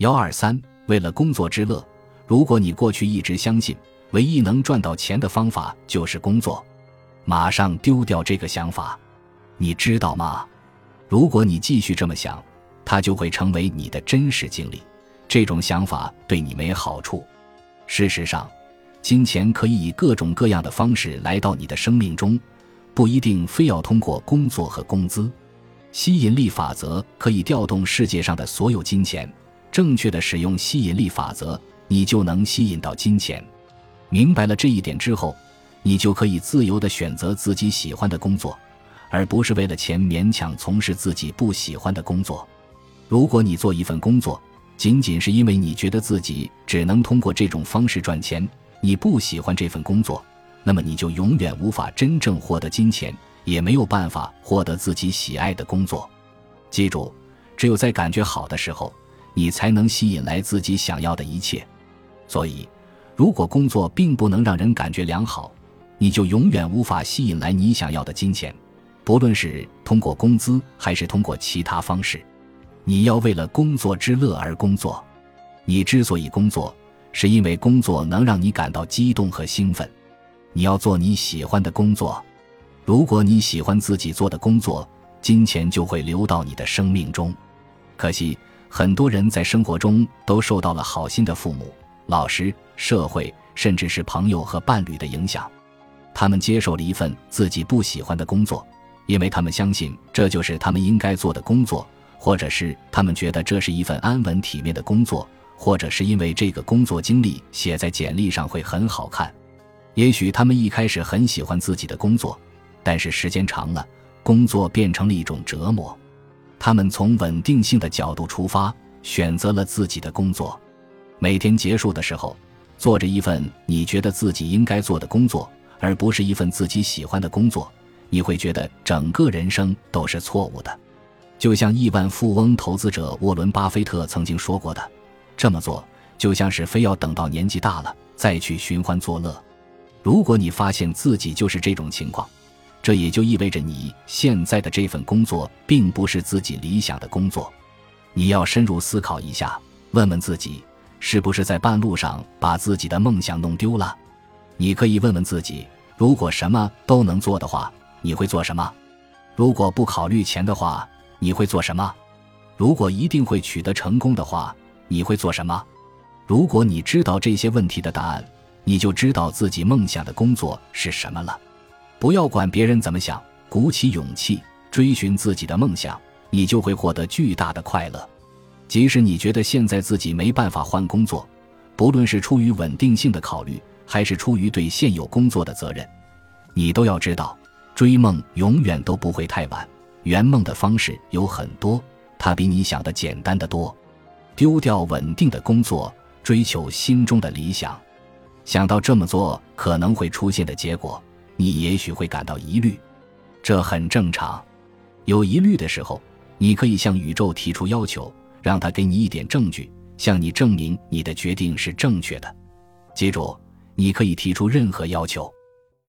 幺二三，为了工作之乐，如果你过去一直相信唯一能赚到钱的方法就是工作，马上丢掉这个想法，你知道吗？如果你继续这么想，它就会成为你的真实经历。这种想法对你没好处。事实上，金钱可以以各种各样的方式来到你的生命中，不一定非要通过工作和工资。吸引力法则可以调动世界上的所有金钱。正确的使用吸引力法则，你就能吸引到金钱。明白了这一点之后，你就可以自由的选择自己喜欢的工作，而不是为了钱勉强从事自己不喜欢的工作。如果你做一份工作，仅仅是因为你觉得自己只能通过这种方式赚钱，你不喜欢这份工作，那么你就永远无法真正获得金钱，也没有办法获得自己喜爱的工作。记住，只有在感觉好的时候，你才能吸引来自己想要的一切。所以，如果工作并不能让人感觉良好，你就永远无法吸引来你想要的金钱，不论是通过工资还是通过其他方式。你要为了工作之乐而工作，你之所以工作，是因为工作能让你感到激动和兴奋。你要做你喜欢的工作，如果你喜欢自己做的工作，金钱就会流到你的生命中。可惜，很多人在生活中都受到了好心的父母、老师、社会，甚至是朋友和伴侣的影响，他们接受了一份自己不喜欢的工作，因为他们相信这就是他们应该做的工作。或者是他们觉得这是一份安稳体面的工作，或者是因为这个工作经历写在简历上会很好看。也许他们一开始很喜欢自己的工作，但是时间长了，工作变成了一种折磨。他们从稳定性的角度出发，选择了自己的工作。每天结束的时候，做着一份你觉得自己应该做的工作，而不是一份自己喜欢的工作，你会觉得整个人生都是错误的。就像亿万富翁投资者沃伦·巴菲特曾经说过的，这么做就像是非要等到年纪大了再去寻欢作乐。如果你发现自己就是这种情况，这也就意味着你现在的这份工作并不是自己理想的工作。你要深入思考一下，问问自己，是不是在半路上把自己的梦想弄丢了？你可以问问自己，如果什么都能做的话，你会做什么？如果不考虑钱的话？你会做什么？如果一定会取得成功的话，你会做什么？如果你知道这些问题的答案，你就知道自己梦想的工作是什么了。不要管别人怎么想，鼓起勇气追寻自己的梦想，你就会获得巨大的快乐。即使你觉得现在自己没办法换工作，不论是出于稳定性的考虑，还是出于对现有工作的责任，你都要知道，追梦永远都不会太晚。圆梦的方式有很多，它比你想的简单的多。丢掉稳定的工作，追求心中的理想。想到这么做可能会出现的结果，你也许会感到疑虑，这很正常。有疑虑的时候，你可以向宇宙提出要求，让他给你一点证据，向你证明你的决定是正确的。记住，你可以提出任何要求。